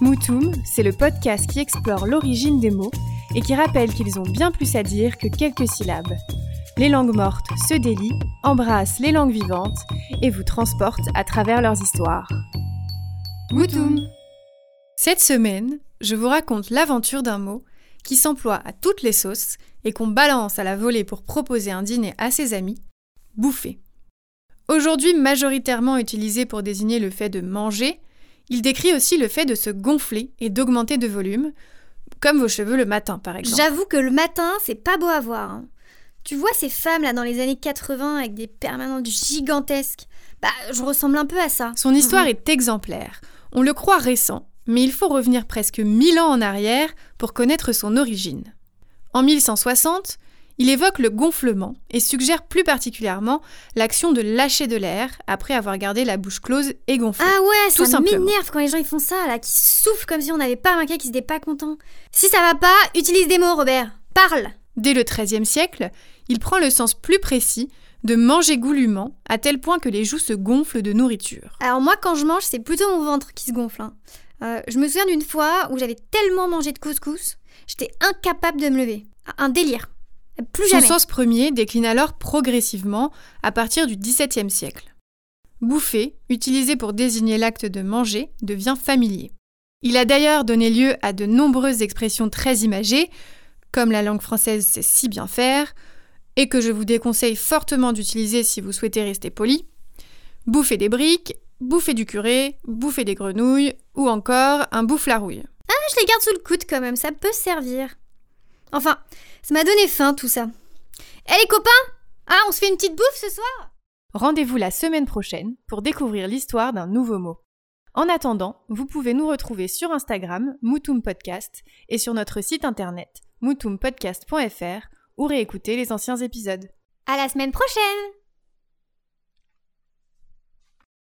Moutoum, c'est le podcast qui explore l'origine des mots et qui rappelle qu'ils ont bien plus à dire que quelques syllabes. Les langues mortes se délient, embrassent les langues vivantes et vous transportent à travers leurs histoires. Moutoum Cette semaine, je vous raconte l'aventure d'un mot qui s'emploie à toutes les sauces et qu'on balance à la volée pour proposer un dîner à ses amis, bouffer. Aujourd'hui majoritairement utilisé pour désigner le fait de manger, il décrit aussi le fait de se gonfler et d'augmenter de volume, comme vos cheveux le matin par exemple. J'avoue que le matin, c'est pas beau à voir. hein. Tu vois ces femmes là dans les années 80 avec des permanentes gigantesques Bah, je ressemble un peu à ça. Son histoire Mhm. est exemplaire. On le croit récent, mais il faut revenir presque 1000 ans en arrière pour connaître son origine. En 1160, il évoque le gonflement et suggère plus particulièrement l'action de lâcher de l'air après avoir gardé la bouche close et gonflée. Ah ouais, Tout ça m'énerve quand les gens ils font ça là, qui soufflent comme si on n'avait pas remarqué qu'ils étaient pas contents. Si ça va pas, utilise des mots, Robert. Parle. Dès le XIIIe siècle, il prend le sens plus précis de manger goulûment, à tel point que les joues se gonflent de nourriture. Alors moi, quand je mange, c'est plutôt mon ventre qui se gonfle. hein. Euh, je me souviens d'une fois où j'avais tellement mangé de couscous, j'étais incapable de me lever. Un délire. Plus Son sens premier décline alors progressivement à partir du XVIIe siècle. Bouffer, utilisé pour désigner l'acte de manger, devient familier. Il a d'ailleurs donné lieu à de nombreuses expressions très imagées, comme la langue française sait si bien faire, et que je vous déconseille fortement d'utiliser si vous souhaitez rester poli. Bouffer des briques, bouffer du curé, bouffer des grenouilles, ou encore un bouffe-la-rouille. Je les garde sous le coude quand même, ça peut servir. Enfin, ça m'a donné faim tout ça. Eh les copains Ah, on se fait une petite bouffe ce soir? Rendez-vous la semaine prochaine pour découvrir l'histoire d'un nouveau mot. En attendant, vous pouvez nous retrouver sur Instagram, Moutoum Podcast, et sur notre site internet, moutoumpodcast.fr, ou réécouter les anciens épisodes. À la semaine prochaine